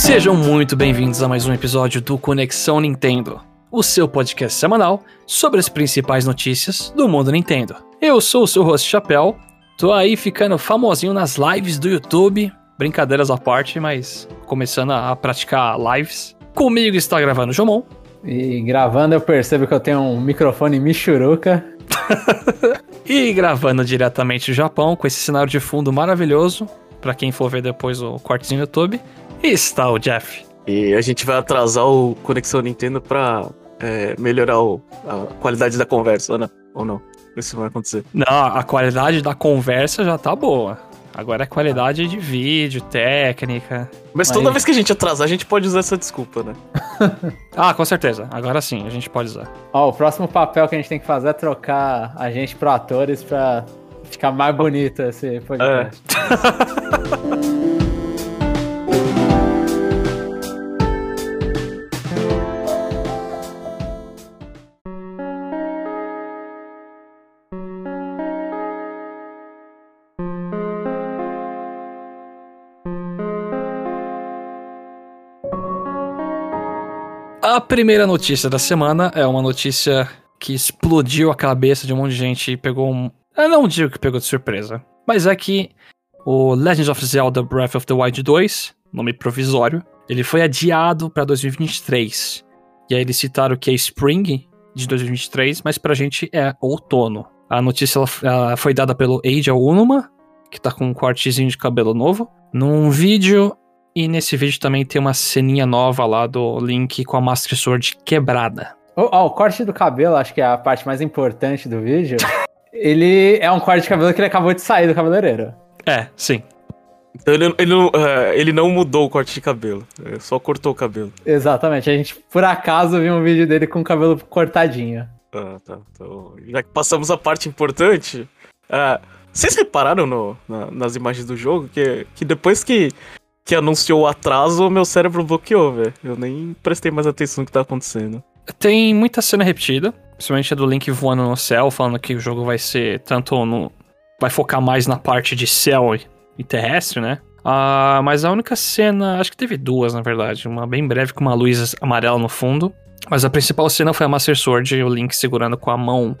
Sejam muito bem-vindos a mais um episódio do Conexão Nintendo, o seu podcast semanal sobre as principais notícias do mundo Nintendo. Eu sou o seu host Chapéu, tô aí ficando famosinho nas lives do YouTube, brincadeiras à parte, mas começando a praticar lives. Comigo está gravando o Jomon. E gravando eu percebo que eu tenho um microfone Michuruca. e gravando diretamente do Japão com esse cenário de fundo maravilhoso, para quem for ver depois o cortezinho no YouTube, está o Jeff. E a gente vai atrasar o Conexão Nintendo pra é, melhorar o, a qualidade da conversa, né? Ou não? Isso vai acontecer. Não, a qualidade da conversa já tá boa. Agora é qualidade de vídeo, técnica. Mas toda Mas... vez que a gente atrasar, a gente pode usar essa desculpa, né? ah, com certeza. Agora sim, a gente pode usar. Ó, o próximo papel que a gente tem que fazer é trocar a gente pro atores pra ficar mais bonito esse podcast. É. A primeira notícia da semana é uma notícia que explodiu a cabeça de um monte de gente e pegou um. Eu não digo que pegou de surpresa, mas é que o Legends of Zelda Breath of the Wild 2, nome provisório, ele foi adiado para 2023. E aí eles citaram que é Spring de 2023, mas pra gente é outono. A notícia ela, ela foi dada pelo Eiji Aonuma, que tá com um cortezinho de cabelo novo. Num vídeo e nesse vídeo também tem uma ceninha nova lá do Link com a Master Sword quebrada. Oh, oh, o corte do cabelo, acho que é a parte mais importante do vídeo. ele é um corte de cabelo que ele acabou de sair do cabeleireiro. É, sim. Então ele, ele, não, uh, ele não mudou o corte de cabelo, só cortou o cabelo. Exatamente, a gente por acaso viu um vídeo dele com o cabelo cortadinho. Ah, tá. Então, já que passamos a parte importante, uh, vocês repararam no, na, nas imagens do jogo que, que depois que que anunciou o atraso, meu cérebro bloqueou, velho. Eu nem prestei mais atenção no que tá acontecendo. Tem muita cena repetida, principalmente a do Link voando no céu, falando que o jogo vai ser tanto no. vai focar mais na parte de céu e terrestre, né? Ah, mas a única cena, acho que teve duas, na verdade. Uma bem breve com uma luz amarela no fundo. Mas a principal cena foi a Master Sword o Link segurando com a mão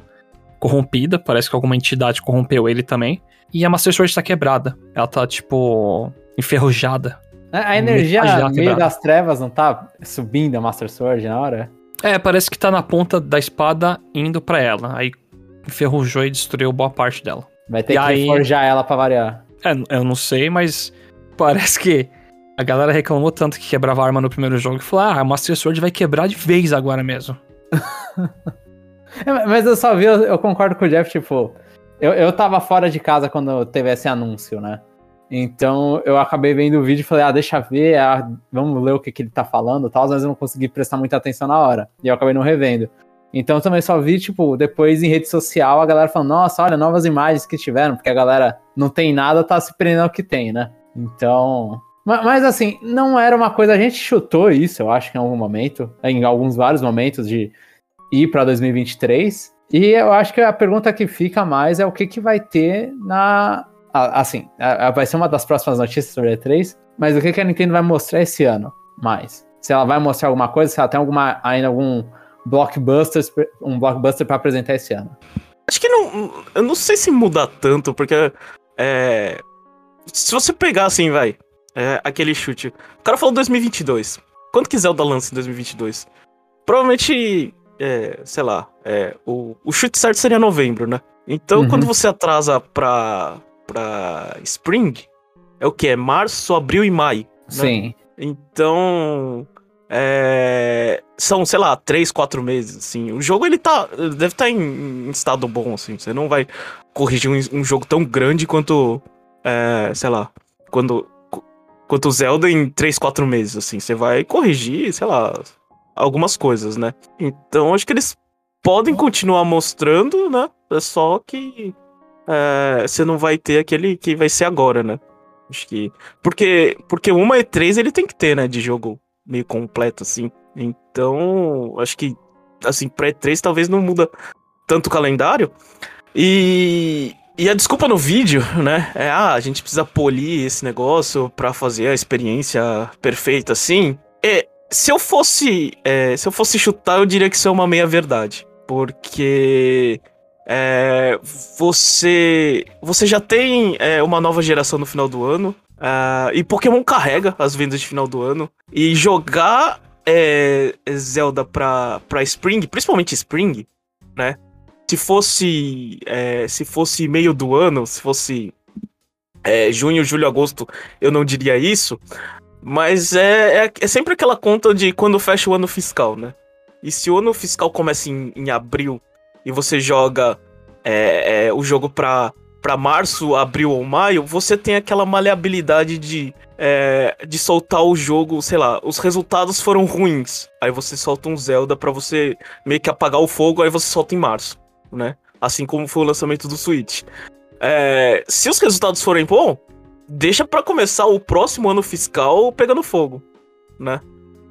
corrompida. Parece que alguma entidade corrompeu ele também. E a Master Sword tá quebrada. Ela tá, tipo, enferrujada. A energia no meio das trevas não tá subindo a Master Sword na hora? É, parece que tá na ponta da espada indo para ela. Aí enferrujou e destruiu boa parte dela. Vai ter e que aí... forjar ela pra variar. É, eu não sei, mas parece que a galera reclamou tanto que quebrava a arma no primeiro jogo que falou: ah, a Master Sword vai quebrar de vez agora mesmo. é, mas eu só vi, eu, eu, concordo com o Jeff, tipo, eu, eu tava fora de casa quando teve esse anúncio, né? Então eu acabei vendo o vídeo e falei, ah, deixa ver, ah, vamos ler o que, que ele tá falando e tal, mas eu não consegui prestar muita atenção na hora. E eu acabei não revendo. Então também só vi, tipo, depois em rede social a galera falando, nossa, olha, novas imagens que tiveram, porque a galera não tem nada, tá se prendendo ao que tem, né? Então. Mas, mas, assim, não era uma coisa. A gente chutou isso, eu acho em algum momento, em alguns vários momentos, de ir para 2023. E eu acho que a pergunta que fica mais é o que, que vai ter na, assim, vai ser uma das próximas notícias sobre a E3, mas o que, que a Nintendo vai mostrar esse ano mais? Se ela vai mostrar alguma coisa, se ela tem alguma, ainda algum blockbuster, um blockbuster para apresentar esse ano. Acho que não. Eu não sei se muda tanto, porque. É, se você pegar assim, vai. É, aquele chute. O cara falou 2022. Quando que Zelda lança em 2022? Provavelmente. É, sei lá. É, o, o chute certo seria novembro, né? Então, uhum. quando você atrasa pra, pra Spring, é o que? É março, abril e maio. Né? Sim. Então. É, são, sei lá, três, quatro meses, assim. O jogo, ele tá. Deve estar tá em, em, estado bom, assim. Você não vai corrigir um, um jogo tão grande quanto. É, sei lá. Quando. Quanto Zelda em três, quatro meses, assim. Você vai corrigir, sei lá. Algumas coisas, né? Então, acho que eles podem continuar mostrando, né? É só que é, você não vai ter aquele que vai ser agora, né? Acho que. Porque, porque uma E3 ele tem que ter, né? De jogo meio completo, assim. Então, acho que, assim, pré-3 talvez não muda tanto o calendário. E, e a desculpa no vídeo, né? É, ah, a gente precisa polir esse negócio pra fazer a experiência perfeita, assim. É, se eu fosse. é, se eu fosse chutar, eu diria que isso é uma meia-verdade. Porque. é, você. Você já tem é, uma nova geração no final do ano. ah, e Pokémon carrega as vendas de final do ano. E jogar é, Zelda pra, pra Spring, principalmente Spring, né? Se fosse. é, se fosse meio do ano, se fosse é, junho, julho, agosto, eu não diria isso. Mas é, é, é sempre aquela conta de quando fecha o ano fiscal, né? E se o ano fiscal começa em, em abril e você joga é, é, o jogo pra, pra março, abril ou maio, você tem aquela maleabilidade de, é, de soltar o jogo, sei lá, os resultados foram ruins. Aí você solta um Zelda pra você meio que apagar o fogo, aí você solta em março, né? Assim como foi o lançamento do Switch. É, se os resultados forem bons, deixa pra começar o próximo ano fiscal pegando fogo, né?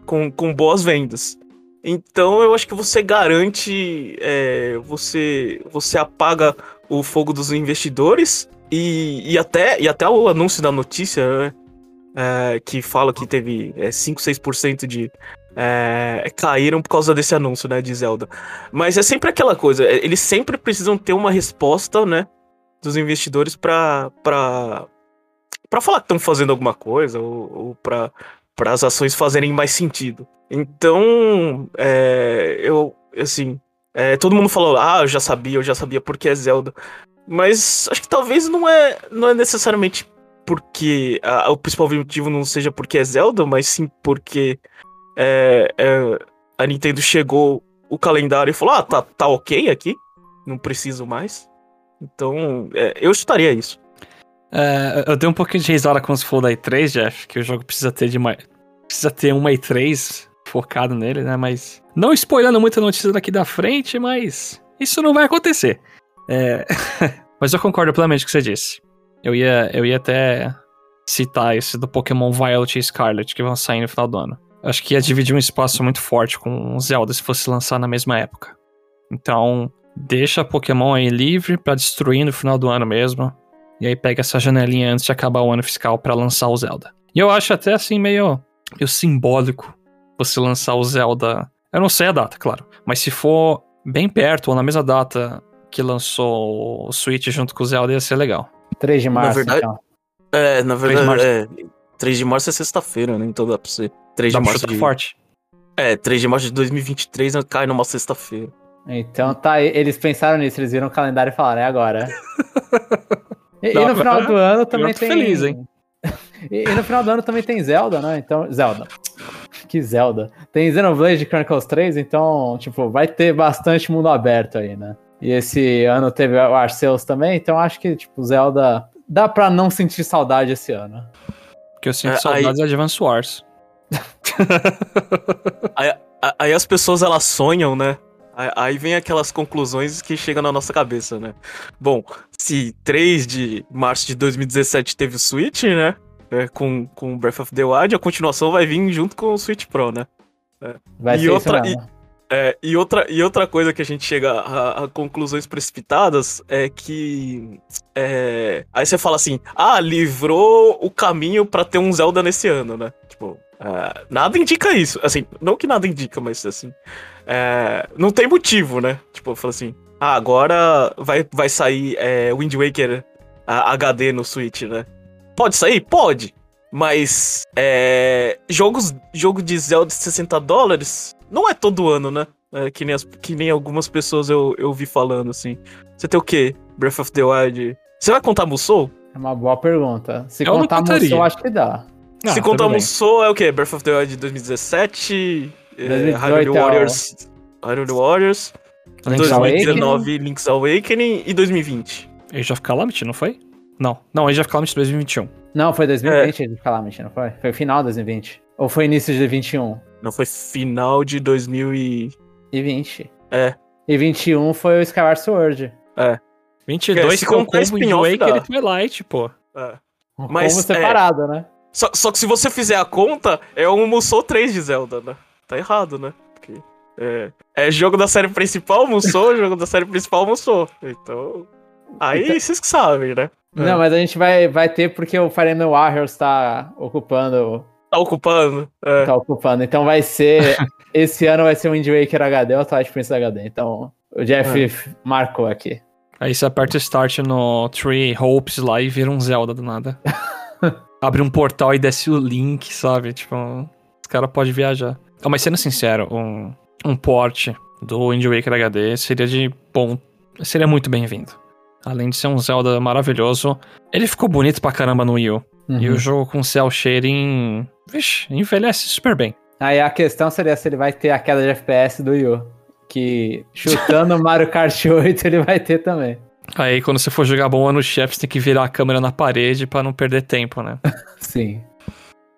Com, com boas vendas. Então eu acho que você garante, é, você você apaga o fogo dos investidores e, e até e até o anúncio da notícia, né? É, que fala que teve é, 5, 6% de é, caíram por causa desse anúncio, né, de Zelda. Mas é sempre aquela coisa, é, eles sempre precisam ter uma resposta, né, dos investidores pra, pra falar que estão fazendo alguma coisa ou, ou pra, pra as ações fazerem mais sentido. Então, é, eu, assim, é, todo mundo falou, ah, eu já sabia, eu já sabia porque é Zelda. Mas acho que talvez não é, não é necessariamente porque a- o principal motivo não seja porque é Zelda, mas sim porque é, é, a Nintendo chegou o calendário e falou, ah, tá, tá ok aqui, não preciso mais. Então, é, eu chutaria isso. É, eu dei um pouquinho de risada quando você falou da E3, Jeff, que o jogo precisa ter de mais. Precisa ter uma E3 focado nele, né? Mas. Não spoilando muita notícia daqui da frente, mas. Isso não vai acontecer. É, mas eu concordo plenamente com o que você disse. Eu ia, eu ia até citar esse do Pokémon Violet e Scarlet, que vão sair no final do ano. Acho que ia dividir um espaço muito forte com o Zelda se fosse lançar na mesma época. Então, deixa Pokémon aí livre pra destruir no final do ano mesmo. E aí pega essa janelinha antes de acabar o ano fiscal pra lançar o Zelda. E eu acho até assim meio, meio simbólico você lançar o Zelda. Eu não sei a data, claro. Mas se for bem perto ou na mesma data que lançou o Switch junto com o Zelda, ia ser legal. 3 de março, verdade- então. É, na 3 de verdade, março. é, 3 de março é sexta-feira, né? Então dá pra ser. 3 Dá de pra março de... forte. É, 3 de março de 2023 cai numa sexta-feira. Então tá, eles pensaram nisso, eles viram o calendário e falaram, é agora. E, e no final do ano também tem. feliz, hein? E, e no final do ano também tem Zelda, né? Então. Zelda. Que Zelda. Tem Xenoblade Chronicles 3, então, tipo, vai ter bastante mundo aberto aí, né? E esse ano teve o Arceus também, então acho que, tipo, Zelda. Dá pra não sentir saudade esse ano. Porque eu sinto É, saudades de Advance Wars. Aí, aí as pessoas elas sonham, né? Aí, vem aquelas conclusões que chegam na nossa cabeça, né? Bom, se 3 de março de 2017 teve o Switch, né? É, com, com Breath of the Wild, a continuação vai vir junto com o Switch Pro, né? Vai E ser outra- isso mesmo. É, e, outra, e outra coisa que a gente chega a, a conclusões precipitadas é que. é, aí você fala assim: ah, livrou o caminho pra ter um Zelda nesse ano, né? Tipo, é, nada indica isso. Assim, não que nada indica, mas assim. é, não tem motivo, né? Tipo, eu falo assim: ah, agora vai, vai sair é, Wind Waker a- HD no Switch, né? Pode sair? Pode. Mas é, jogos, jogo de Zelda de 60 dólares não é todo ano, né? É, que, nem as- que nem algumas pessoas eu, eu vi falando, assim. Você tem o quê? Breath of the Wild? Você vai contar Musou? É uma boa pergunta. Se Eu contar contaria. Musou, acho que dá. Ah, Se contar tudo bem. Musou, é o quê? Breath of the Wild de 2017, é, 2018 Hyrule é Warriors, Hyrule Warriors, Link's 2019 Link's Awakening e 2020. Age of Calamity, não foi? Não. Não, Age of Calamity 2021. Não, foi 2020 de Calamity, não foi? Foi final de 2020. Ou foi início de 21? Não foi final de 2000 e... E 20. É. E 21 foi o Skyward Sword. 22 É, se é o contar combo Waker dá. e Twilight, pô. é. Um Mas, combo separado, né? Só, só que se você fizer a conta, é um Musou 3 de Zelda, né? Tá errado, né? Porque é, é jogo da série principal, Musou, jogo da série principal, Musou. Então, Aí Então- vocês que sabem, né? Não, mas a gente vai, vai ter porque o Fire Emblem Warriors tá ocupando. Tá ocupando. É. Tá ocupando. Então vai ser. esse ano vai ser o Wind Waker HD ou o Twilight Princess HD. Então o Jeff É. marcou aqui. Aí você aperta o start no Tree Hopes lá e vira um Zelda do nada. Abre um portal e desce o link, sabe? Tipo, os caras podem viajar. Ah, mas sendo sincero, um, um port do Wind Waker HD seria de bom. Seria muito bem-vindo. Além de ser um Zelda maravilhoso, ele ficou bonito pra caramba no Wii U. E Uhum. o jogo com cel shading. Vixe, envelhece super bem. Aí a questão seria se ele vai ter a queda de FPS do Yu. Que chutando o Mario Kart 8 ele vai ter também. Aí quando você for jogar bomba no chefe, você tem que virar a câmera na parede pra não perder tempo, né? Sim.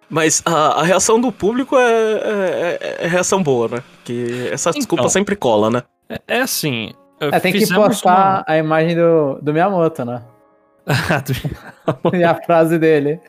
Mas a, a reação do público é, é- é- é reação boa, né? Que essa desculpa Então. sempre cola, né? É, é assim. É, tem que postar a imagem do, do Miyamoto, né? uma- E a frase dele.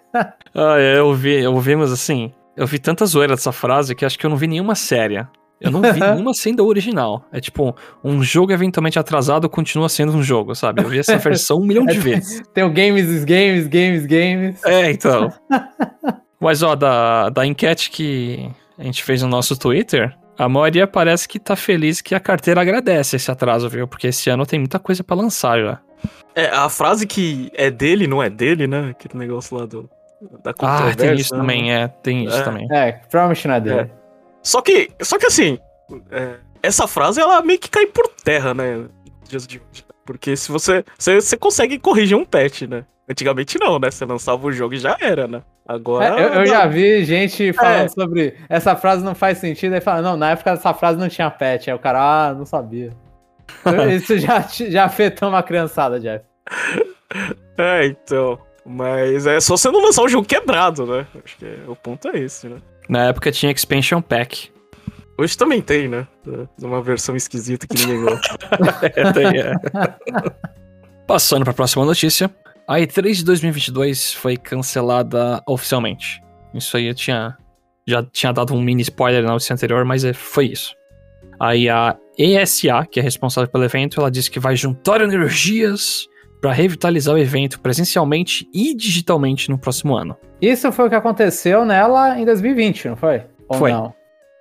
Ah, é, eu vi, eu vi, mas assim, eu vi tanta zoeira dessa frase que acho que eu não vi nenhuma séria. Eu não vi nenhuma sendo original. É tipo, um jogo eventualmente atrasado continua sendo um jogo, sabe? Eu vi essa versão um milhão de vezes. Tem o Games is Games, Games, Games. É, então. Mas ó, da, da enquete que a gente fez no nosso Twitter, a maioria parece que tá feliz que a carteira agradece esse atraso, viu? Porque esse ano tem muita coisa pra lançar já. É, a frase que é dele, não é dele, né? Aquele negócio lá do, da Ah, tem isso né? também, é, tem isso É. também. É, provavelmente não é dele. Só que, só que assim, é, essa frase ela meio que cai por terra, né? nos Dias de hoje. Porque se você, você. Você consegue corrigir um patch, né? Antigamente não, né? Você lançava o jogo e já era, né? Agora. É, eu, eu já vi gente falando É. sobre essa frase não faz sentido, aí fala, não, na época essa frase não tinha patch. Aí o cara, ah, não sabia. Isso já, já afetou uma criançada, Jeff. É, então. Mas é só você não lançar o jogo quebrado, né? Acho que é- o ponto é esse, né? Na época tinha Expansion Pack. Hoje também tem, né? Uma versão esquisita que ninguém gosta. É, tem, é. Passando pra próxima notícia. A E3 de 2022 foi cancelada oficialmente. Isso aí eu tinha. Já tinha dado um mini spoiler na notícia anterior, mas é, foi isso. Aí a ESA, que é responsável pelo evento, ela disse que vai juntar energias para revitalizar o evento presencialmente e digitalmente no próximo ano. Isso foi o que aconteceu nela em 2020, não foi? Ou Foi. não?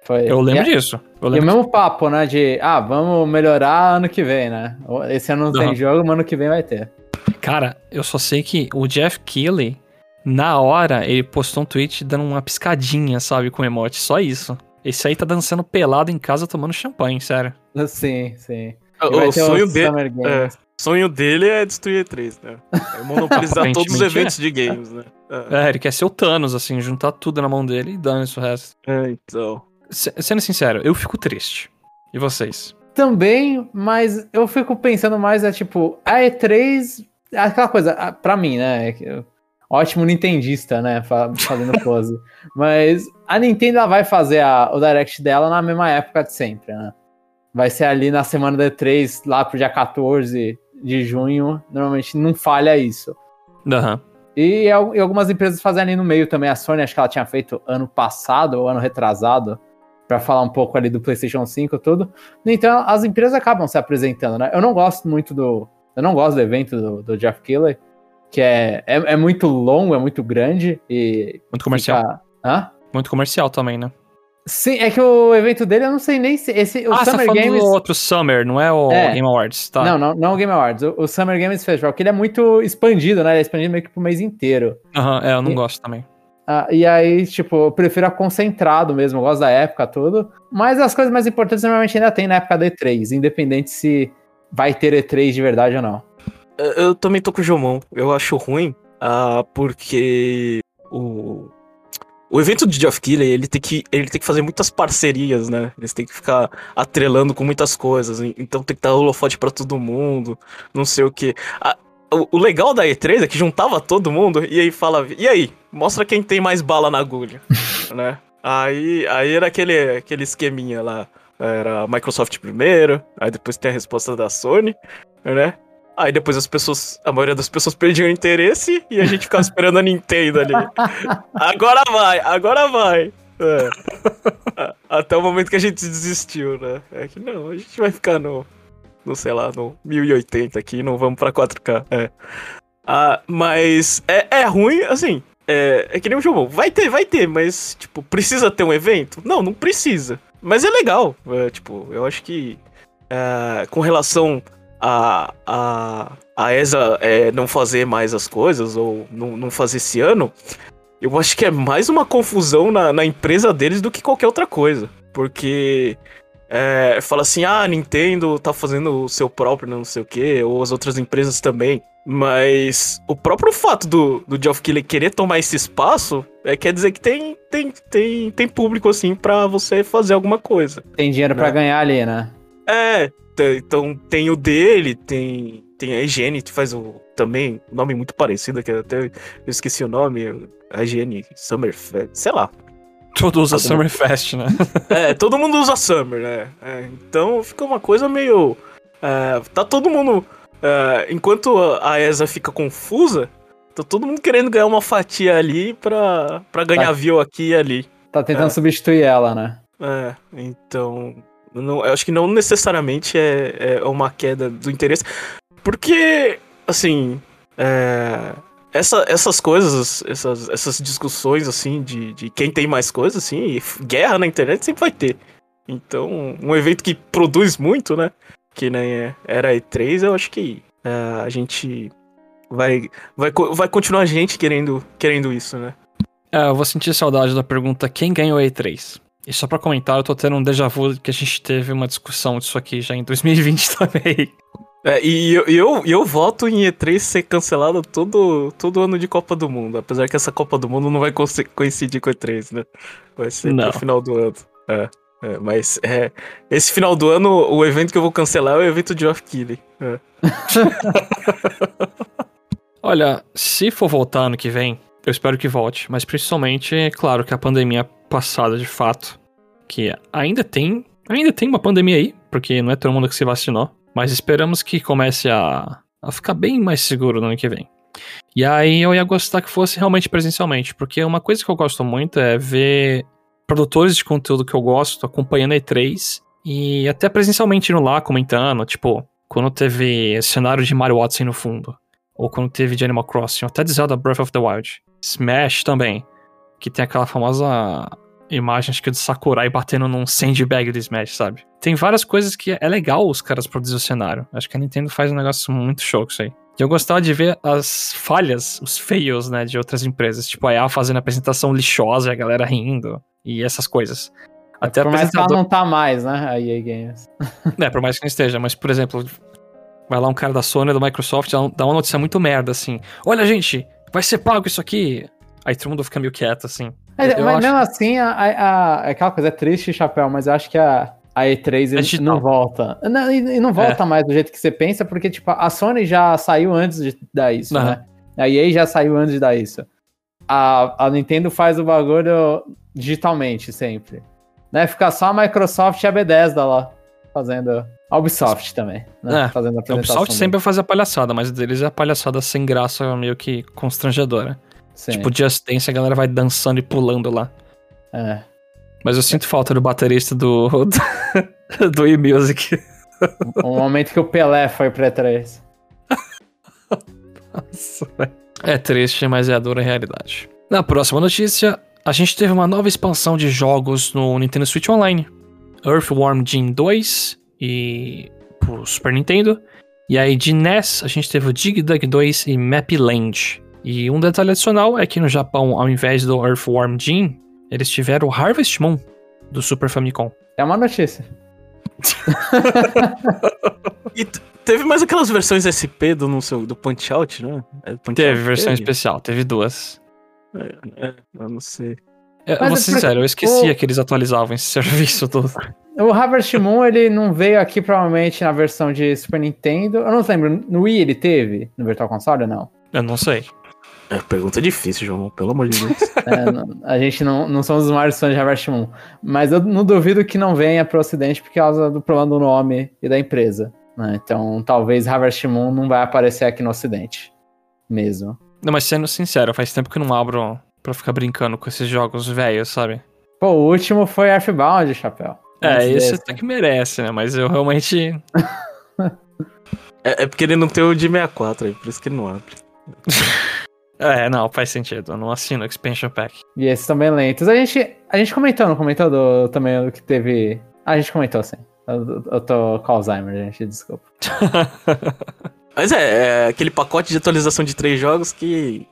Foi. Eu lembro e, disso. Eu E o lembro mesmo papo, né? De, ah, vamos melhorar ano que vem, né? Esse ano não tem Aham. jogo, mas ano que vem vai ter. Cara, eu só sei que o Jeff Keighley, na hora, ele postou um tweet dando uma piscadinha, sabe, com emote. Só isso. Esse aí tá dançando pelado em casa tomando champanhe, sério. Sim, sim. O vai o ter sonho dele. É, sonho dele é destruir E3, né? É monopolizar todos os eventos de games, né? É, É, ele quer ser o Thanos, assim, juntar tudo na mão dele e dane-se o resto. é, então. Se- Sendo sincero, eu fico triste. E vocês? Também, mas eu fico pensando mais, é tipo, a E3, aquela coisa, pra mim, né? é que eu- Ótimo nintendista, né? fa- Fazendo pose. mas a Nintendo ela vai fazer a- o Direct dela na mesma época de sempre, né? Vai ser ali na semana da E3, lá pro dia 14 de junho. Normalmente não falha isso. Aham. E, e algumas empresas fazem ali no meio também. A Sony, acho que ela tinha feito ano passado ou ano retrasado, pra falar um pouco ali do PlayStation 5 e tudo. Então as empresas acabam se apresentando, né? Eu não gosto muito do. Eu não gosto do evento do, do Jeff Keighley, que é, é, é muito longo, é muito grande e. Muito comercial. fica- Hã? Muito comercial também, né? Sim, é que o evento dele eu não sei nem se. Esse, o ah, você tá Summer falando Games. do outro Summer, não é o É. Game Awards, tá? Não, não, não o Game Awards, o, o Summer Games Festival, que ele é muito expandido, né? Ele é expandido meio que pro mês inteiro. Aham, é, eu não E- gosto também. Ah, e aí, tipo, eu prefiro a concentrado mesmo, eu gosto da época tudo. Mas as coisas mais importantes normalmente ainda tem na época da E3, independente se vai ter E3 de verdade ou não. Eu, eu também tô com o Jomon. Eu acho ruim, ah, porque o. O evento de Geoff Keighley, ele tem, que, ele tem que fazer muitas parcerias, né? Eles têm que ficar atrelando com muitas coisas. en- Então tem que dar holofote pra todo mundo, não sei o quê. O, o legal da E3 é que juntava todo mundo e aí falava, e aí, mostra quem tem mais bala na agulha, né? Aí, aí era aquele, aquele esqueminha lá. Era a Microsoft primeiro, aí depois tem a resposta da Sony, né? Aí depois as pessoas, a maioria das pessoas perdiam o interesse e a gente ficava esperando a Nintendo ali. Agora vai, agora vai. É. Até o momento que a gente desistiu, né? É que não, a gente vai ficar no, no sei lá, no 1080 aqui, não vamos pra 4K. É. Ah, mas é, é ruim, assim. É, é que nem o jogo. Vai ter, vai ter, mas, tipo, precisa ter um evento? Não, não precisa. Mas é legal. É, tipo, eu acho que é, com relação a, a, a ESA é, não fazer mais as coisas, ou não, não fazer esse ano, eu acho que é mais uma confusão na, na empresa deles do que qualquer outra coisa. Porque é, fala assim, ah, a Nintendo tá fazendo o seu próprio não sei o que, ou as outras empresas também. Mas o próprio fato do, do Geoff Keighley querer tomar esse espaço é, quer dizer que tem, tem, tem, tem público, assim, para você fazer alguma coisa. Tem dinheiro né? para ganhar ali, né? É, então tem o dele, tem, tem a Higiene, que faz o, também um nome muito parecido, que até eu esqueci o nome, a Higiene Summerfest, sei lá. Todo usa Summerfest, né? é, todo mundo usa Summer, né? É, então fica uma coisa meio. É, tá todo mundo. É, enquanto a ESA fica confusa, tá todo mundo querendo ganhar uma fatia ali pra, pra ganhar tá. view aqui e ali. Tá tentando é. substituir ela, né? É, então. Não, eu acho que não necessariamente é, é uma queda do interesse. Porque, assim. É, essa, essas coisas, essas, essas discussões, assim, de, de quem tem mais coisas, assim, guerra na internet sempre vai ter. Então, um evento que produz muito, né? Que nem era E3, eu acho que é, a gente vai, vai, vai continuar a gente querendo, querendo isso, né? É, eu vou sentir saudade da pergunta quem ganhou a E3. E só pra comentar, eu tô tendo um déjà vu que a gente teve uma discussão disso aqui já em 2020 também. É, e eu, eu, eu voto em E3 ser cancelado todo, todo ano de Copa do Mundo. Apesar que essa Copa do Mundo não vai coincidir com E3, né? Vai ser no final do ano. É, é, mas é, esse final do ano, o evento que eu vou cancelar é o evento de Off Killing. É. Olha, se for voltar ano que vem, eu espero que volte. Mas principalmente, é claro que a pandemia passada de fato, que ainda tem, ainda tem uma pandemia aí, porque não é todo mundo que se vacinou. Mas esperamos que comece a, a ficar bem mais seguro no ano que vem. E aí eu ia gostar que fosse realmente presencialmente, porque uma coisa que eu gosto muito é ver produtores de conteúdo que eu gosto acompanhando a E3 e até presencialmente indo lá comentando, tipo, quando teve cenário de Mario Odyssey no fundo, ou quando teve de Animal Crossing, até de Zelda Breath of the Wild. Smash também, que tem aquela famosa imagem, acho que de Sakurai batendo num sandbag do Smash, sabe? Tem várias coisas que é legal os caras produzirem o cenário. Acho que a Nintendo faz um negócio muito show com isso aí. E eu gostava de ver as falhas, os fails, né, de outras empresas. Tipo, a EA fazendo apresentação lixosa e a galera rindo. E essas coisas. É, Até por mais que ela não tá mais, né, a EA Games. é, por mais que não esteja. Mas, por exemplo, vai lá um cara da Sony, da Microsoft, dá uma notícia muito merda, assim. Olha, gente, vai ser pago isso aqui. Aí todo mundo fica meio quieto, assim. Mas, mas acho... mesmo assim, a, a, a, aquela coisa é triste, Chapéu, mas eu acho que a, a E3 é não volta. Não, e, não volta é. mais do jeito que você pensa, porque, tipo, a Sony já saiu antes de dar isso, uhum. né? A EA já saiu antes de dar isso. A, a Nintendo faz o bagulho digitalmente, sempre. Né? Fica só a Microsoft e a Bethesda lá, fazendo... A Ubisoft também, né? É, fazendo a, a Ubisoft sempre vai fazer a palhaçada, mas deles é a palhaçada sem graça, meio que constrangedora. Sim. Tipo, Just Dance, a galera vai dançando e pulando lá. É. Mas eu sinto falta do baterista do, do, do E-Music. Um momento que o Pelé foi pra E3. Nossa. É triste, mas é a dura realidade. Na próxima notícia, a gente teve uma nova expansão de jogos no Nintendo Switch Online. Earthworm Jim 2 e pro Super Nintendo. E aí de NES a gente teve o Dig Dug 2 e Map Land. E um detalhe adicional é que no Japão, ao invés do Earthworm Jim, eles tiveram o Harvest Moon do Super Famicom. É uma notícia. e teve mais aquelas versões SP do, no seu, do Punch Out, né? É, Punch teve Out versão teve? especial, teve duas. É, é, eu não sei. Eu, eu vou ser sincero, eu esquecia o... que eles atualizavam esse serviço todo. O Harvest Moon, ele não veio aqui provavelmente na versão de Super Nintendo. Eu não lembro, no Wii ele teve? No Virtual Console ou não? Eu não sei. É, pergunta difícil, João, pelo amor de Deus. é, não, a gente não, não somos os maiores fãs de Harvest Moon. Mas eu não duvido que não venha para o Ocidente por causa do problema do nome e da empresa. Né? Então, talvez Harvest Moon não vai aparecer aqui no Ocidente. Mesmo. Não, mas sendo sincero, faz tempo que eu não abro pra ficar brincando com esses jogos velhos, sabe? Pô, o último foi Earthbound, Chapéu. É, esse até que merece, né? Mas eu realmente. É, é porque ele não tem o de 64 aí, por isso que ele não abre. É, não, faz sentido. Eu não assino Expansion Pack. E esses também lentos. A gente, a gente comentou, não comentou do, também do que teve. Ah, a gente comentou sim. Eu, eu tô com Alzheimer, gente, desculpa. Mas é, é aquele pacote de atualização de três jogos que.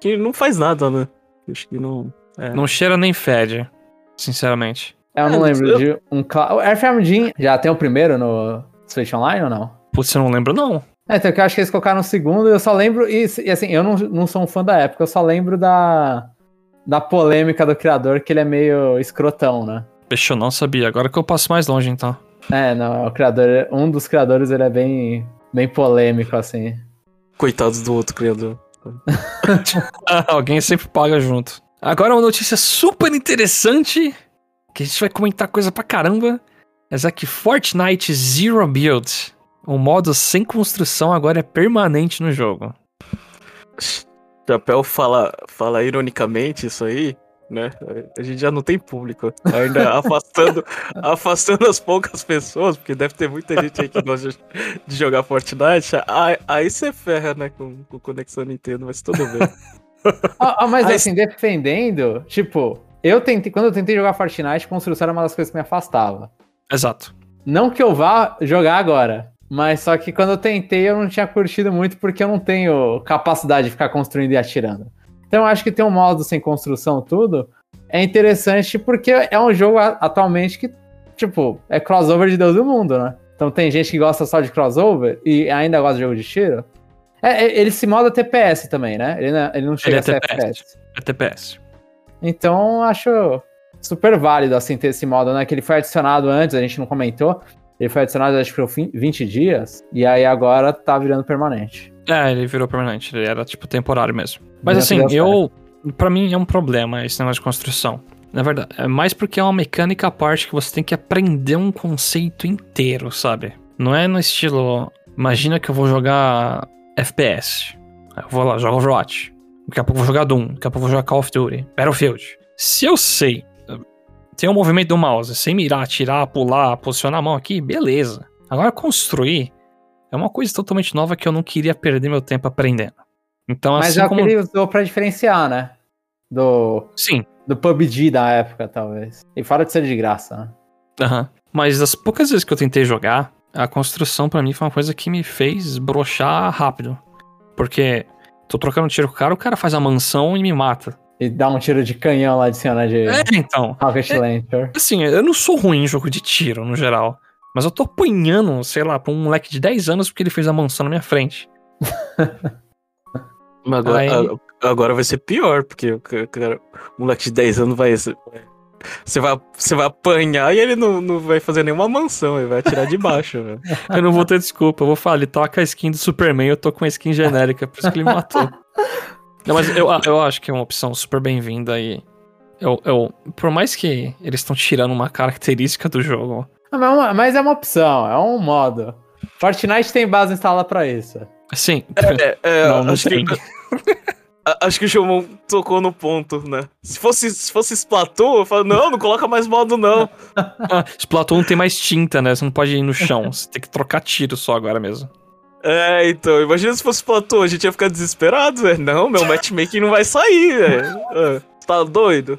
que não faz nada, né? Acho que não. É. Não cheira nem fede, sinceramente. Eu não É, lembro eu- de um. O Airframe Jim já tem o primeiro no Switch Online ou não? Putz, eu não lembro, não. É, então que eu acho que eles colocaram o segundo, eu só lembro. E, e, assim, eu não, não sou um fã da época, eu só lembro da. Da polêmica do criador, que ele é meio escrotão, né? Deixa eu não sabia. Agora que eu passo mais longe, então. É, não, o criador. Um dos criadores ele é bem. bem polêmico, assim. Coitados do outro criador. Alguém sempre paga junto. Agora uma notícia super interessante, que a gente vai comentar coisa pra caramba, é que Fortnite Zero Build, o modo sem construção agora é permanente no jogo. Chapéu fala, fala ironicamente isso aí, né? A gente já não tem público. Ainda afastando, afastando as poucas pessoas, porque deve ter muita gente aí que gosta de- jogar Fortnite. Aí, aí você ferra, né, com, com conexão Nintendo, mas tudo bem. Ah, ah, mas Aí- assim, defendendo, tipo, eu tentei. Quando eu tentei jogar Fortnite, construção era uma das coisas que me afastava. Exato. Não que eu vá jogar agora. Mas só que quando eu tentei, eu não tinha curtido muito porque eu não tenho capacidade de ficar construindo e atirando. Então eu acho que ter um modo sem construção tudo é interessante porque é um jogo atualmente que, tipo, é crossover de Deus do mundo, né? Então tem gente que gosta só de crossover e ainda gosta de jogo de tiro. É, é- ele se moda TPS também, né? Ele não, ele não chega é a ser TPS. FPS. É TPS. Então, acho super válido, assim, ter esse modo, né? Que ele foi adicionado antes, a gente não comentou. Ele foi adicionado, acho que por fim- 20 dias. E aí agora tá virando permanente. É, ele virou permanente, ele era tipo temporário mesmo. Mas assim, eu. Pra mim é um problema esse negócio de construção. Na verdade, é mais porque é uma mecânica à parte que você tem que aprender um conceito inteiro, sabe? Não é no estilo. Imagina que eu vou jogar FPS. Eu vou lá, jogo Overwatch. Daqui a pouco eu vou jogar Doom. Daqui a pouco eu vou jogar Call of Duty. Battlefield. Se eu sei. Tem o movimento do mouse, sem mirar, atirar, pular, posicionar a mão aqui, beleza. Agora construir é uma coisa totalmente nova que eu não queria perder meu tempo aprendendo. Então, Mas assim é o como. que ele usou pra diferenciar, né? Do, Sim, do PUBG da época, talvez. E fora de ser de graça, né? aham. Mas das poucas vezes que eu tentei jogar, a construção pra mim foi uma coisa que me fez brochar rápido. Porque tô trocando tiro com o cara, o cara faz a mansão e me mata. E dá um tiro de canhão lá de cena de É, então. Rocket Launcher. Assim, eu não sou ruim em jogo de tiro, no geral. Mas eu tô apanhando, sei lá, pra um moleque de 10 anos porque ele fez a mansão na minha frente. Mas agora, Aí- a- agora vai ser pior, porque o ca- cara, o moleque de 10 anos vai. Você vai, você vai apanhar e ele não, não vai fazer nenhuma mansão, ele vai atirar de baixo, velho. Eu não vou ter desculpa, eu vou falar, ele toca a skin do Superman, eu tô com a skin genérica, por isso que ele me matou. Não, mas eu, eu acho que é uma opção super bem-vinda e. Eu, eu, por mais que eles estão tirando uma característica do jogo, mas é uma- Mas é uma opção, é um modo. Fortnite tem base instalada pra isso. assim, É, é, não, não acho, tem. que, acho que o Jomon tocou no ponto, né? Se fosse, se fosse Splatoon, eu falo, não, não coloca mais modo, não. Ah, Splatoon tem mais tinta, né? Você não pode ir no chão, você tem que trocar tiro só agora mesmo. É, então, imagina se fosse Splatoon, a gente ia ficar desesperado, velho. Não, meu matchmaking não vai sair, velho. Ah, Tá doido?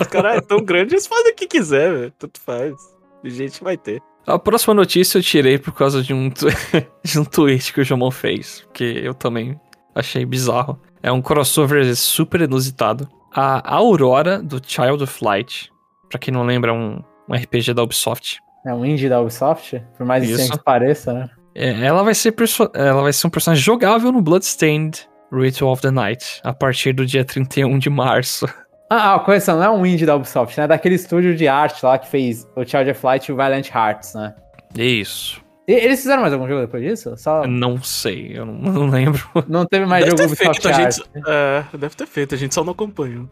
Os caras é tão grande, eles fazem o que quiser, velho. Tanto faz. De gente vai ter. A próxima notícia eu tirei por causa de um, tu- de um tweet que o Jomon fez, que eu também achei bizarro. É um crossover super inusitado. A Aurora, do Child of Light, pra quem não lembra, é um, um RPG da Ubisoft. É um indie da Ubisoft, por mais Isso. estranho que pareça, né? É, ela, vai ser ela vai ser um personagem jogável no Bloodstained Ritual of the Night, a partir do dia 31 de março. Ah, a correção, não é um indie da Ubisoft, né? É daquele estúdio de arte lá que fez o Child of Light e o Violent Hearts, né? Isso. E eles fizeram mais algum jogo depois disso? Só não sei, eu não, não lembro. não teve mais deve jogo ter Ubisoft feito, Art. gente. É, deve ter feito, a gente só não acompanhou.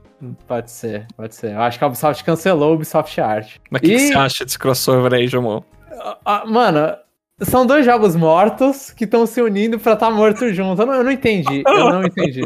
Pode ser, pode ser. Eu acho que a Ubisoft cancelou o Ubisoft Art. Mas o que, que E- você acha desse crossover aí, Jomon? Ah, mano, são dois jogos mortos que estão se unindo pra estar morto junto. Eu não, eu não entendi. Eu não entendi.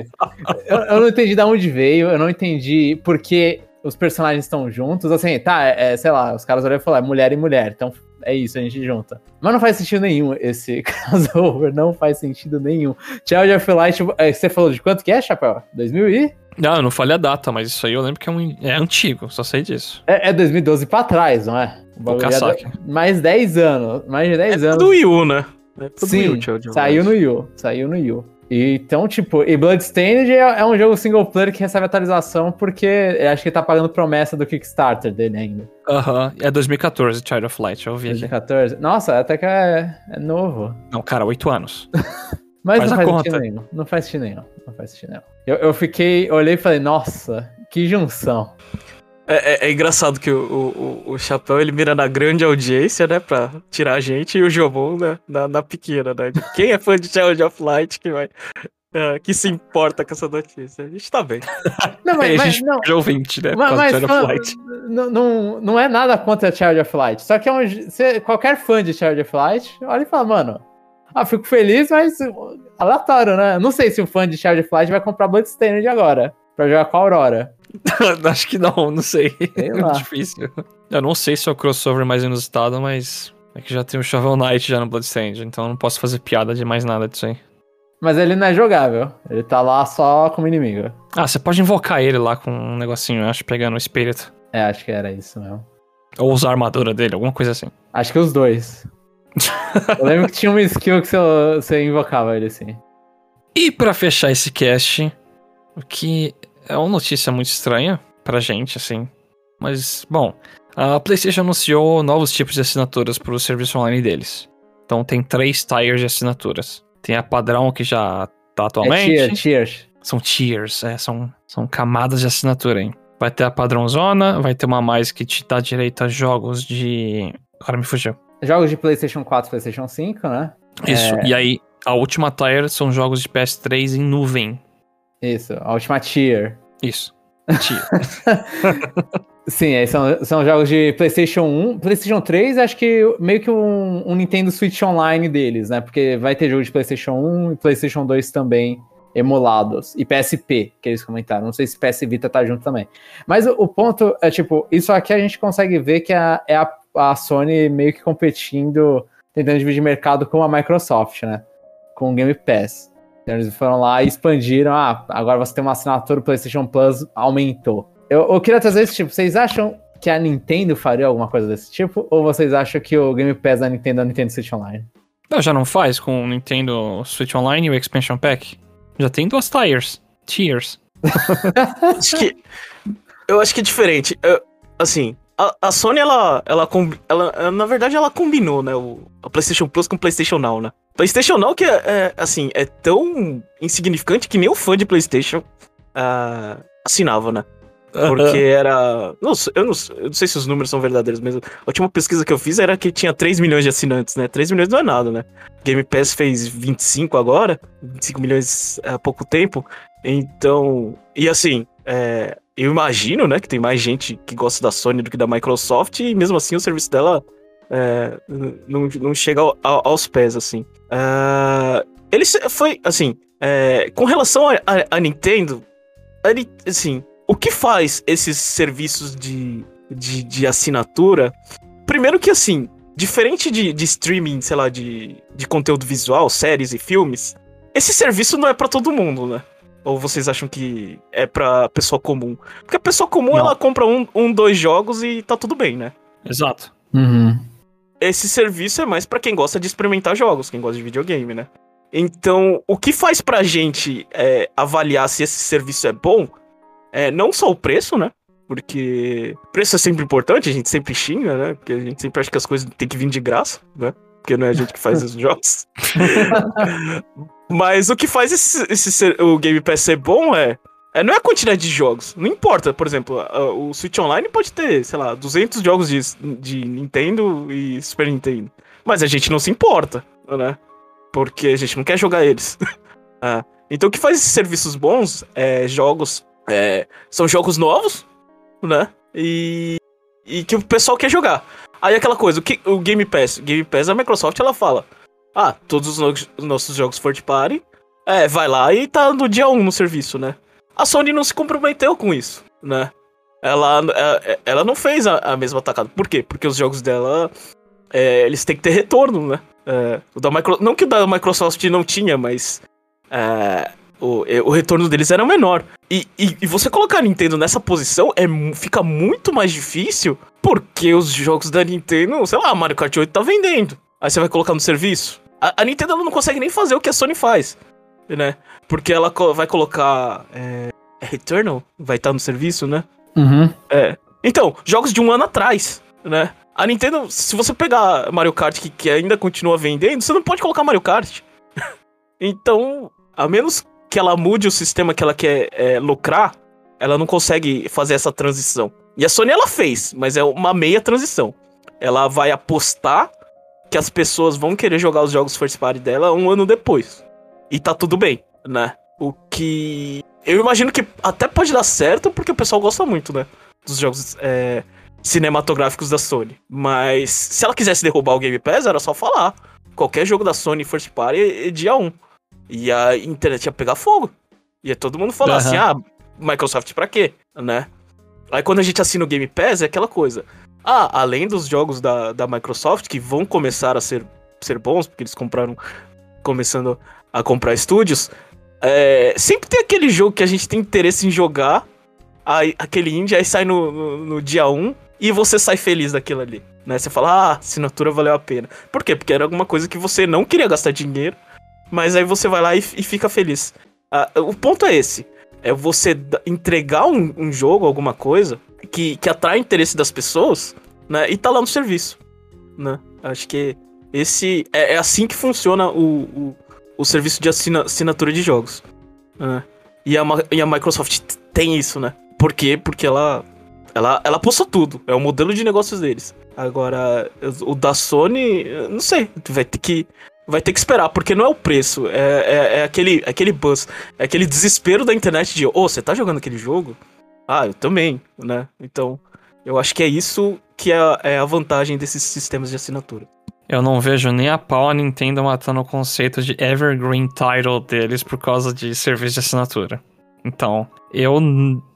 Eu, eu não entendi de onde veio, eu não entendi porque os personagens estão juntos, assim, tá, é, é, sei lá, os caras olham e falam, é mulher e mulher, então é isso, a gente junta. Mas não faz sentido nenhum esse crossover, não faz sentido nenhum. Child of Light, é, você falou de quanto que é, Chapéu? 2000 e? Não, eu não falei a data, mas isso aí eu lembro que é, um, é antigo, só sei disso. É, é 2012 pra trás, não é? O bagulho é mais 10 anos, mais de 10 é anos. do Wii U, né? É Sim, Wii, saiu no Wii U, saiu no Wii U. Então, tipo, e Bloodstained é, é, um jogo single player que recebe atualização porque acho que tá pagando promessa do Kickstarter dele ainda. Aham, uh -huh. é 2014, Child of Light, eu vi 2014? Aqui. Nossa, até que é, é novo. Não, cara, 8 anos. Mas faz não faz conta. sentido nenhum. Não faz sentido nenhum. Não faz sentido nenhum. Eu, eu fiquei, olhei e falei, nossa, que junção. É, é, é, engraçado que o, o, o Chapéu ele mira na grande audiência, né? Pra tirar a gente e o Jobon né, na, na pequena, né? Quem é fã de Child of Light que vai. Uh, que se importa com essa notícia. A gente tá bem. Não, mas, é, mas a gente não. É ouvinte, né? Mas, mas fã, não, não, não é nada contra Child of Light. Só que é um, você, qualquer fã de Child of Light olha e fala, mano. Ah, fico feliz, mas aleatório, né? Não sei se o fã de Child of Light vai comprar Bloodstained agora. Pra jogar com a Aurora. Acho que não, não sei. sei é difícil. Eu não sei se é o crossover mais inusitado, mas é que já tem o Shovel Knight já no Bloodstained, então eu não posso fazer piada de mais nada disso aí. Mas ele não é jogável. Ele tá lá só como inimigo. Ah, você pode invocar ele lá com um negocinho, acho, pegando o espírito. É, acho que era isso mesmo. Ou usar a armadura dele, alguma coisa assim. Acho que os dois. Eu lembro que tinha uma skill que você, você invocava ele assim. E para fechar esse cast, o que é uma notícia muito estranha pra gente, assim. Mas, bom, a PlayStation anunciou novos tipos de assinaturas para o serviço online deles. Então tem três tiers de assinaturas. Tem a padrão que já tá atualmente. É tier, tiers. São tiers, é, são, são camadas de assinatura, hein? Vai ter a padrãozona, vai ter uma mais que te dá direito a jogos de. Agora me fugiu. Jogos de PlayStation 4 PlayStation 5, né? Isso, é... e aí a última tier são jogos de PS3 em nuvem. Isso, a última tier. Isso. Tier. Sim, aí são, são jogos de PlayStation 1. PlayStation 3, acho que meio que um, um, Nintendo Switch Online deles, né? Porque vai ter jogo de PlayStation 1 e PlayStation 2 também emulados. E PSP, que eles comentaram. Não sei se PS Vita tá junto também. Mas o, o ponto é, tipo, isso aqui a gente consegue ver que a, é a, a Sony meio que competindo, tentando dividir mercado com a Microsoft, né? Com o Game Pass. Então eles foram lá e expandiram. Ah, agora você tem uma assinatura, o PlayStation Plus aumentou. Eu, eu queria trazer esse tipo. Vocês acham que a Nintendo faria alguma coisa desse tipo? Ou vocês acham que o Game Pass da Nintendo é o Nintendo Switch Online? Não, já não faz com o Nintendo Switch Online e o Expansion Pack? Já tem duas tiers. Tiers. acho que, eu acho que é diferente. Eu, assim, a, a, Sony, ela, ela, ela, na verdade, ela combinou, né? O, a PlayStation Plus com o PlayStation Now, né? PlayStation Now que, é, é, assim, é tão insignificante que nem o fã de PlayStation uh, assinava, né? Porque era. Não, eu, não, eu não sei se os números são verdadeiros, mas a última pesquisa que eu fiz era que tinha 3 milhões de assinantes, né? 3 milhões não é nada, né? Game Pass fez 25 agora, 25 milhões há pouco tempo. Então. E assim, é, eu imagino, né, que tem mais gente que gosta da Sony do que da Microsoft, e mesmo assim o serviço dela é, não, não chega ao, aos pés, assim. Uh, ele foi, assim, é, com relação a, Nintendo, assim, o que faz esses serviços de, de, de assinatura? Primeiro que, assim, diferente de, de streaming, sei lá, de, de conteúdo visual, séries e filmes, esse serviço não é para todo mundo, né? Ou vocês acham que é pra pessoa comum? Porque a pessoa comum, não. ela compra um, um, dois jogos e tá tudo bem, né? Exato. Uhum. Esse serviço é mais para quem gosta de experimentar jogos, quem gosta de videogame, né? Então, o que faz pra gente é, avaliar se esse serviço é bom é, não só o preço, né? Porque preço é sempre importante, a gente sempre xinga, né? Porque a gente sempre acha que as coisas têm que vir de graça, né? Porque não é a gente que faz os jogos. Mas o que faz esse, esse ser, o Game Pass ser bom é, é, não é a quantidade de jogos. Não importa, por exemplo, o Switch Online pode ter, sei lá, 200 jogos de, de Nintendo e Super Nintendo. Mas a gente não se importa, né? Porque a gente não quer jogar eles. ah, então o que faz esses serviços bons é jogos é, são jogos novos, né? E, e que o pessoal quer jogar. Aí aquela coisa, o, que, o Game Pass. Game Pass, a Microsoft, ela fala: Ah, todos os, no, os nossos jogos first party, é, vai lá e tá no dia 1 no serviço, né? A Sony não se comprometeu com isso, né? ela, ela, ela não fez a, a mesma tacada. Por quê? Porque os jogos dela, é, eles têm que ter retorno, né? É, o da Micro... Não que o da Microsoft não tinha, mas é, o, o retorno deles era menor. E, e, e, você colocar a Nintendo nessa posição é, fica muito mais difícil porque os jogos da Nintendo, sei lá, Mario Kart 8 tá vendendo. Aí você vai colocar no serviço. A, a Nintendo não consegue nem fazer o que a Sony faz, né? Porque ela co vai colocar. É, é Returnal? Vai estar tá no serviço, né? Uhum. É. Então, jogos de um ano atrás, né? A Nintendo, se você pegar Mario Kart que, que ainda continua vendendo, você não pode colocar Mario Kart. então, a menos que ela mude o sistema que ela quer é, lucrar, ela não consegue fazer essa transição. E a Sony ela fez, mas é uma meia transição. Ela vai apostar que as pessoas vão querer jogar os jogos first party dela um ano depois. E tá tudo bem, né? O que eu imagino que até pode dar certo porque o pessoal gosta muito, né? Dos jogos é, cinematográficos da Sony. Mas se ela quisesse derrubar o Game Pass, era só falar. Qualquer jogo da Sony first party é dia 1. E a internet ia pegar fogo. Ia todo mundo falar uhum. assim: ah, Microsoft pra quê? Né? Aí quando a gente assina o Game Pass, é aquela coisa. Ah, além dos jogos da, da Microsoft, que vão começar a ser, ser bons, porque eles compraram. começando a comprar estúdios. É, sempre tem aquele jogo que a gente tem interesse em jogar, aí, aquele indie, aí sai no, no, no, dia 1 e você sai feliz daquilo ali. Né? Você fala, ah, assinatura valeu a pena. Por quê? Porque era alguma coisa que você não queria gastar dinheiro, mas aí você vai lá e, e fica feliz. Ah, o ponto é esse. É você entregar um, um, jogo, alguma coisa, que, que atrai interesse das pessoas, né? E tá lá no serviço. Né? Acho que esse é, é assim que funciona o, o, o serviço de assina, assinatura de jogos. Né? E, a, e a Microsoft tem isso, né? Por quê? Porque ela, ela, ela postou tudo. É o modelo de negócios deles. Agora, o da Sony, não sei. Vai ter que vai ter que esperar, porque não é o preço, é, é, é aquele, é aquele buzz, é aquele desespero da internet de, ô, oh, você tá jogando aquele jogo? Ah, eu também, né? Então, eu acho que é isso que é, é a vantagem desses sistemas de assinatura. Eu não vejo nem a pau a Nintendo matando o conceito de Evergreen Title deles por causa de serviço de assinatura. Então, eu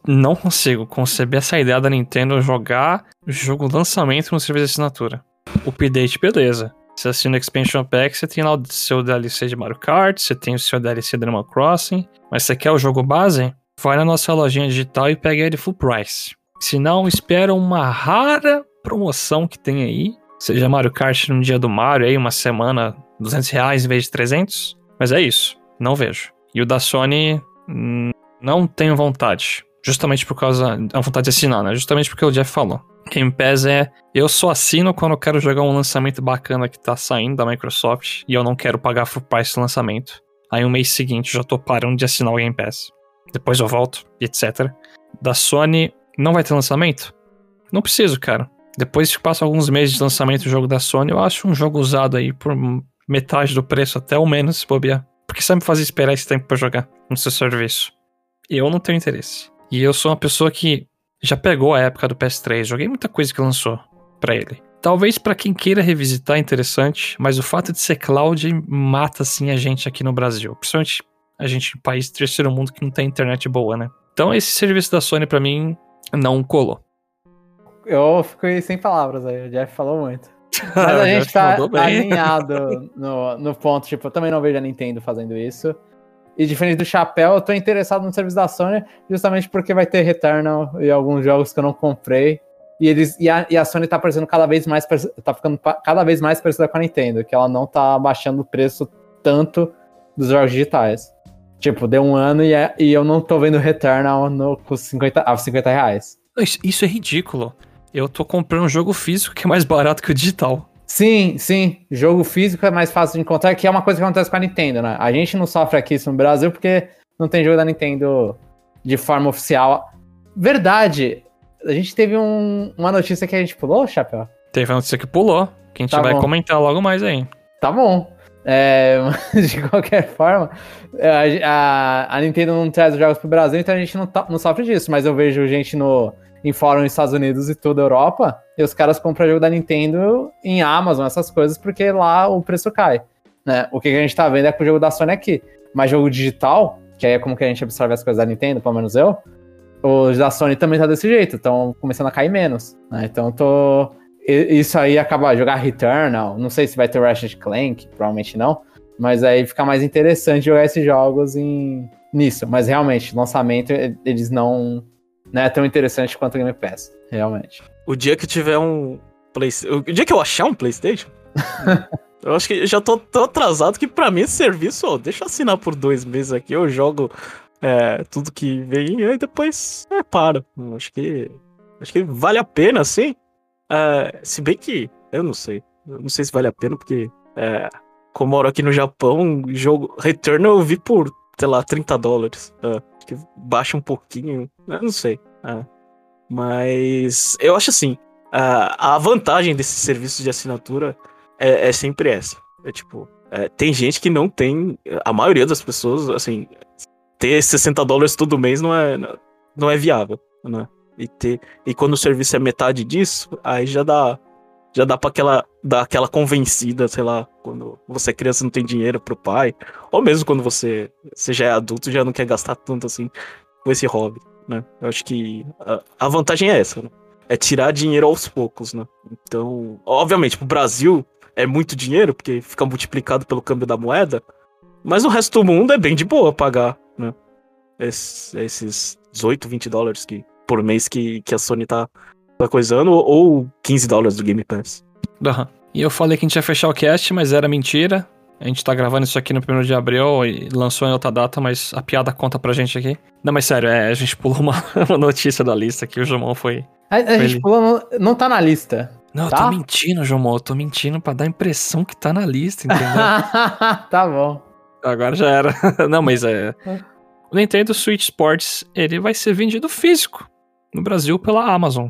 não consigo conceber essa ideia da Nintendo jogar jogo lançamento no serviço de assinatura. Update, beleza. Você assina o Expansion Pack, você tem lá o seu DLC de Mario Kart, você tem o seu DLC de Animal Crossing, mas você quer o jogo base? Vai na nossa lojinha digital e pega ele full price. Se não, espera uma rara promoção que tem aí, seja Mario Kart no dia do Mario, aí uma semana, 200 reais em vez de 300, mas é isso, não vejo. E o da Sony, hum, não tenho vontade, justamente por causa, a vontade de assinar, né? Justamente porque o Jeff falou. Game Pass é eu só assino quando eu quero jogar um lançamento bacana que tá saindo da Microsoft e eu não quero pagar full price do lançamento. Aí um mês seguinte já tô parando de assinar o Game Pass. Depois eu volto, etc. Da Sony não vai ter lançamento? Não preciso, cara. Depois que passa alguns meses de lançamento do jogo da Sony, eu acho um jogo usado aí por metade do preço, até o menos, se bobear. Porque sabe me fazer esperar esse tempo para jogar no seu serviço. Eu não tenho interesse. E eu sou uma pessoa que já pegou a época do PS3, joguei muita coisa que lançou para ele. Talvez para quem queira revisitar é interessante, mas o fato de ser cloud mata assim a gente aqui no Brasil, principalmente a gente em país terceiro mundo que não tem internet boa, né? Então esse serviço da Sony para mim não colou. Eu fiquei sem palavras aí, o Jeff falou muito. Mas a gente tá alinhado no, no ponto, tipo, eu também não vejo a Nintendo fazendo isso. E diferente do Chapéu, eu tô interessado no serviço da Sony justamente porque vai ter Returnal e alguns jogos que eu não comprei. E, eles, e, a, e a Sony tá parecendo cada vez mais tá ficando cada vez mais parecida com a Nintendo, que ela não tá baixando o preço tanto dos jogos digitais. Tipo, deu um ano e, é, e eu não tô vendo Returnal no, com 50, a 50 reais. Isso, isso é ridículo. Eu tô comprando um jogo físico que é mais barato que o digital. Sim, sim. Jogo físico é mais fácil de encontrar, que é uma coisa que acontece com a Nintendo, né? A gente não sofre aqui isso no Brasil porque não tem jogo da Nintendo de forma oficial. Verdade. A gente teve um, uma notícia que a gente pulou, Chapéu? Teve uma notícia que pulou, que a gente tá vai bom. comentar logo mais aí. Tá bom. É, de qualquer forma, a, a, a, Nintendo não traz os jogos pro Brasil, então a gente não, tá, não sofre disso. Mas eu vejo gente no, em fórum nos Estados Unidos e toda a Europa, e os caras compram jogo da Nintendo em Amazon, essas coisas, porque lá o preço cai. Né? O que a gente tá vendo é com o jogo da Sony aqui. Mas jogo digital, que aí é como que a gente absorve as coisas da Nintendo, pelo menos eu, os da Sony também tá desse jeito, estão começando a cair menos. Né? Então tô. Isso aí acaba jogar Returnal. Não sei se vai ter Ratchet Clank, provavelmente não. Mas aí fica mais interessante jogar esses jogos em, nisso. Mas realmente, lançamento, eles não. Não é tão interessante quanto o Game Pass. Realmente. O dia que tiver um. PlayStation. O dia que eu achar um PlayStation. eu acho que eu já tô tão atrasado que pra mim esse serviço, ó, deixa eu assinar por dois meses aqui, eu jogo é, tudo que vem e aí depois é, para. Acho que. Acho que vale a pena, assim. É, se bem que. Eu não sei. Eu não sei se vale a pena, porque. É, como moro aqui no Japão, jogo Return eu vi por, sei lá, 30 dólares. Acho que baixa um pouquinho. Eu não sei. É. Mas eu acho assim. A vantagem desses serviços de assinatura é, é sempre essa. É tipo, é, tem gente que não tem. A maioria das pessoas, assim, ter 60 dólares todo mês não é, não é viável, né? E, ter, e quando o serviço é metade disso, aí já dá já dá pra aquela, dar aquela convencida, sei lá, quando você é criança não tem dinheiro pro pai, ou mesmo quando você, você já é adulto já não quer gastar tanto assim com esse hobby, né? Eu acho que a, a vantagem é essa, né? É tirar dinheiro aos poucos, né? Então, obviamente, pro Brasil é muito dinheiro, porque fica multiplicado pelo câmbio da moeda, mas no resto do mundo é bem de boa pagar né? Esses, esses 18, 20 dólares que, por mês que, que a Sony tá, tá coisando, ou 15 dólares do Game Pass. Uhum. E eu falei que a gente ia fechar o cast, mas era mentira. A gente tá gravando isso aqui no 1 de abril e lançou em outra data, mas a piada conta pra gente aqui. Não, mas sério, é, a gente pulou uma, uma notícia da lista que o Jomon foi. A, a gente pulou, não, não tá na lista. Não, tá? eu tô mentindo, Jomon, eu tô mentindo pra dar a impressão que tá na lista, entendeu? tá bom. Agora já era. Não, mas é. O Nintendo Switch Sports ele vai ser vendido físico no Brasil pela Amazon.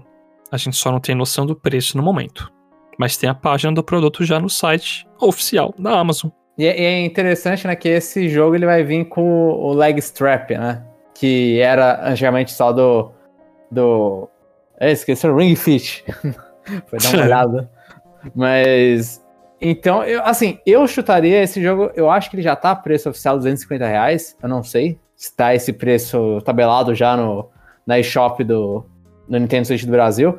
A gente só não tem noção do preço no momento. Mas tem a página do produto já no site oficial da Amazon. E é, é interessante, né, que esse jogo ele vai vir com o leg strap, né? Que era antigamente só do. do. É, esqueci o Ring Fit. Foi dar uma olhada. Mas então, eu, assim, eu chutaria esse jogo. Eu acho que ele já tá preço oficial 250 reais. Eu não sei se tá esse preço tabelado já no, na eShop do, do Nintendo Switch do Brasil.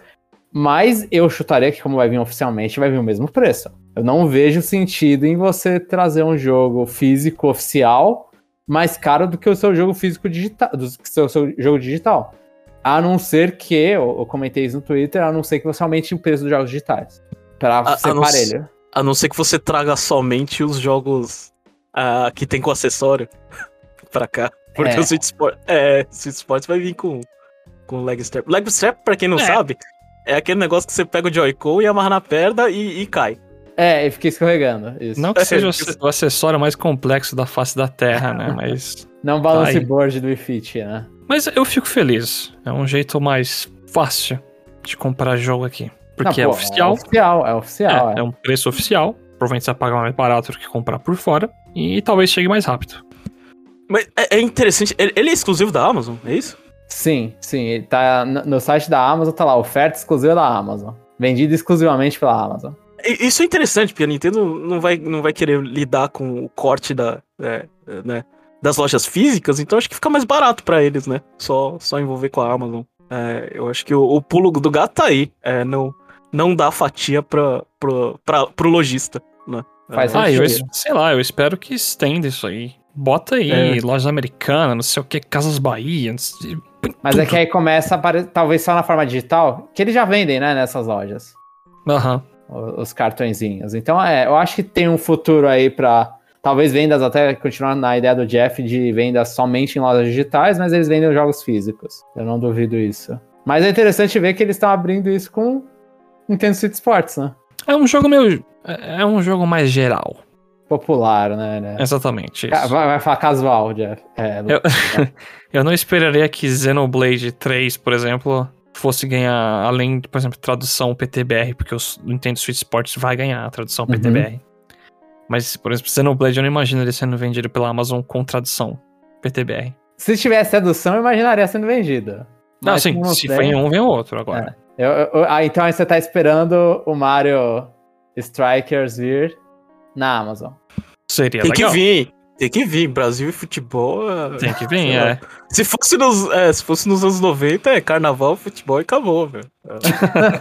Mas eu chutaria que, como vai vir oficialmente, vai vir o mesmo preço. Eu não vejo sentido em você trazer um jogo físico oficial mais caro do que o seu jogo físico digital, do que o seu, seu jogo digital. A não ser que, eu, eu, comentei isso no Twitter, a não ser que você aumente o preço dos jogos digitais. Pra ser parelho. A não ser que você traga somente os jogos uh, que tem com acessório pra cá. Porque é. o Switch Sport, é, Switch Sports vai vir com, com leg strap. Leg strap, pra quem não é. sabe, é aquele negócio que você pega o Joy-Con e amarra na perna e, e cai. É, e fica escorregando. Isso. Não que seja o acessório mais complexo da face da Terra, né? Mas. Não balance board do iFit, né? Mas eu fico feliz. É um jeito mais fácil de comprar jogo aqui. Porque Não, é pô, oficial. É oficial, é oficial. É, é. é um preço oficial. Provavelmente você vai pagar mais barato do que comprar por fora. E talvez chegue mais rápido. Mas é, é interessante. Ele é exclusivo da Amazon, é isso? Sim, sim. Ele tá no site da Amazon, tá lá, oferta exclusiva da Amazon. Vendido exclusivamente pela Amazon. Isso é interessante, porque a Nintendo não vai, não vai querer lidar com o corte da, é, né, das lojas físicas, então acho que fica mais barato para eles, né? Só, só envolver com a Amazon. É, eu acho que o, o, pulo do gato tá aí. É, não, não dá fatia pra, pra, pra, pro lojista, né? Faz ah, eu, sei lá, eu espero que estenda isso aí. Bota aí, é. loja americana, não sei o que, Casas Bahia. Sei, Mas é que aí começa a aparecer, talvez só na forma digital, que eles já vendem, né, nessas lojas. Aham. Uhum. Os, os cartõezinhos. Então, é, eu acho que tem um futuro aí pra. Talvez vendas até continuar na ideia do Jeff de vendas somente em lojas digitais, mas eles vendem os jogos físicos. Eu não duvido isso. Mas é interessante ver que eles estão abrindo isso com Nintendo Switch Sports, né? É um jogo meio. É, é um jogo mais geral. Popular, né? né? Exatamente. Vai, vai, falar casual, Jeff. É, eu, eu não esperaria que Xenoblade 3, por exemplo, fosse ganhar, além, por exemplo, tradução PTBR, porque o Nintendo Switch Sports vai ganhar a tradução PTBR. Uhum. Mas, por exemplo, Xenoblade eu não imagino ele sendo vendido pela Amazon com tradução PTBR. Se tivesse tradução, eu imaginaria sendo vendido. Não, sim, se for em um, vem o outro agora. É. Eu, eu, ah, então aí você tá esperando o Mario Strikers vir na Amazon. Seria Tem legal. que vir. Tem que vir, Brasil e futebol. é- Tem que vir, é. Se fosse, nos, é, se fosse nos anos 90, é carnaval, futebol e acabou, velho.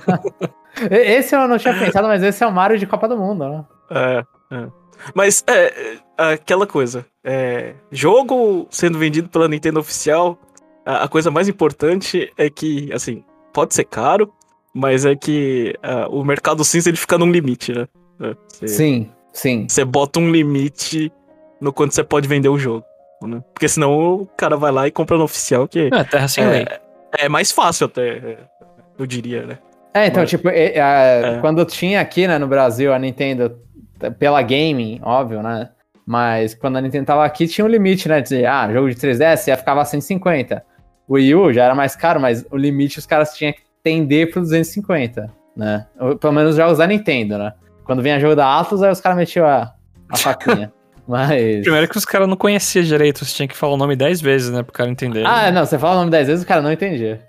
E- Esse eu não tinha pensado, mas esse é o Mario de Copa do Mundo, né? É, é. Mas é, é, aquela coisa. é, jogo sendo vendido pela Nintendo oficial, a, a coisa mais importante é que, assim, pode ser caro, mas é que o mercado cinza ele fica num limite, né? É, Você Sim, sim. você bota um limite no quanto você pode vender o jogo. Né? Porque senão o cara vai lá e compra no oficial, que É, terra sem lei. é, é mais fácil até, é, eu diria, né? É, então, Mas- tipo, é, é, É. quando tinha aqui, né, no Brasil, a Nintendo, pela gaming, óbvio, né? Mas quando a Nintendo tava aqui, tinha um limite, né? De dizer, ah, jogo de 3DS ia ficava 150. O Wii U já era mais caro, mas o limite os caras tinham que tender pro 250, né? Ou, Pelo menos os jogos da Nintendo, né? Quando vinha jogo da Atlus, aí os caras metiam a, a faquinha. mas. Primeiro que os caras não conheciam direito, você tinha que falar o nome 10 vezes, né, pro cara entender. Ah, não, você fala o nome 10 vezes, o cara não entendia.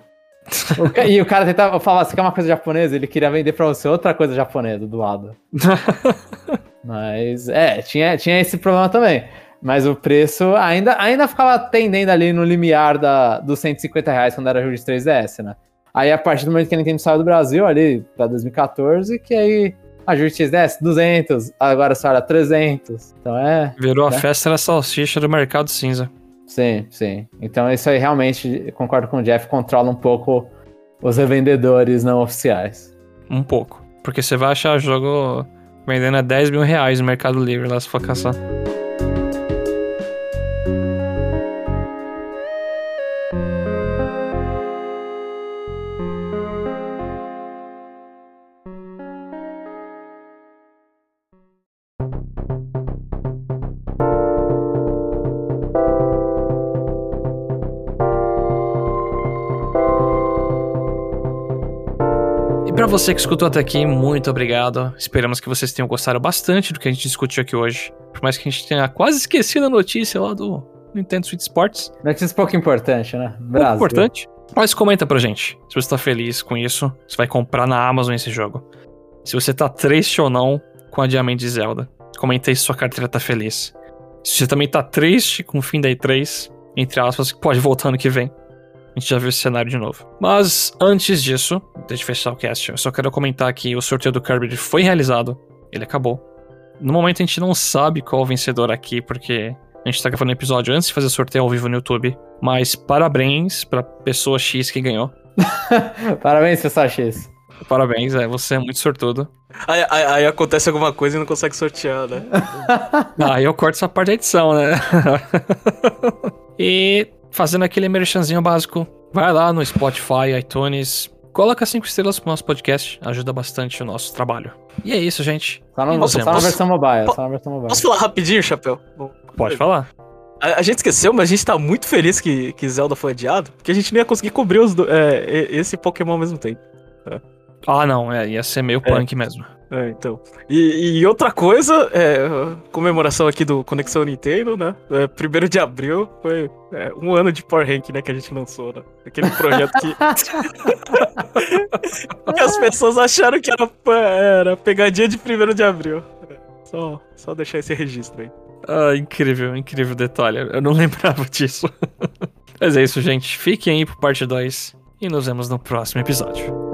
O ca- e o cara tentava falar, você quer uma coisa japonesa? Ele queria vender pra você outra coisa japonesa do lado. Mas, é, tinha, tinha esse problema também. Mas o preço ainda, ainda ficava tendendo ali no limiar da, dos 150 reais quando era jogo de 3DS, né? Aí, a partir do momento que a Nintendo saiu do Brasil, ali, pra 2014, que aí a jogo de 3DS, 200, agora só era 300. Então, é... Virou a né? festa da salsicha do mercado cinza. Sim, sim. Então isso aí realmente, concordo com o Jeff, controla um pouco os revendedores não oficiais. Um pouco. Porque você vai achar jogo vendendo a 10 mil reais no Mercado Livre lá se for caçar. Você que escutou até aqui, muito obrigado. Esperamos que vocês tenham gostado bastante do que a gente discutiu aqui hoje. Por mais que a gente tenha quase esquecido a notícia lá do Nintendo Switch Sports. Notícia pouco importante, né? Pouco Brasil. importante. Mas comenta pra gente se você tá feliz com isso, se vai comprar na Amazon esse jogo. Se você tá triste ou não com o adiamento de Zelda. Comenta aí se sua carteira tá feliz. Se você também tá triste com o fim da E3, entre aspas, que pode voltar ano que vem. A gente já viu esse cenário de novo. Mas antes disso, deixa eu fechar o cast. Eu só quero comentar que o sorteio do Kirby foi realizado. Ele acabou. No momento a gente não sabe qual o vencedor aqui, porque a gente tá gravando o episódio antes de fazer o sorteio ao vivo no YouTube. Mas parabéns pra pessoa X que ganhou. Parabéns, pessoal X. Parabéns, é, você é muito sortudo. Aí, aí- aí acontece alguma coisa e não consegue sortear, né? Ah, eu corto essa parte da edição, né? e fazendo aquele merchanzinho básico, vai lá no Spotify, iTunes, coloca cinco estrelas pro nosso podcast, ajuda bastante o nosso trabalho. E é isso, gente. Só, no, E nos só na vemos. versão mobile, só na versão mobile. Posso falar rapidinho, Chapéu? Pode falar. A, a gente esqueceu, mas a gente tá muito feliz que, que Zelda foi adiado, porque a gente não ia conseguir cobrir os do- é, esse Pokémon ao mesmo tempo. Ah, não, é, ia ser meio punk mesmo. É, então. E, e outra coisa, é, comemoração aqui do Conexão Nintendo, né? É, primeiro de abril foi é, um ano de Power Rank, né, que a gente lançou, né? Aquele projeto que, que as pessoas acharam que era, era pegadinha de primeiro de abril. É, Só, só deixar esse registro aí. Ah, incrível, incrível detalhe. Eu não lembrava disso. Mas é isso, gente. Fiquem aí pro parte 2 e nos vemos no próximo episódio.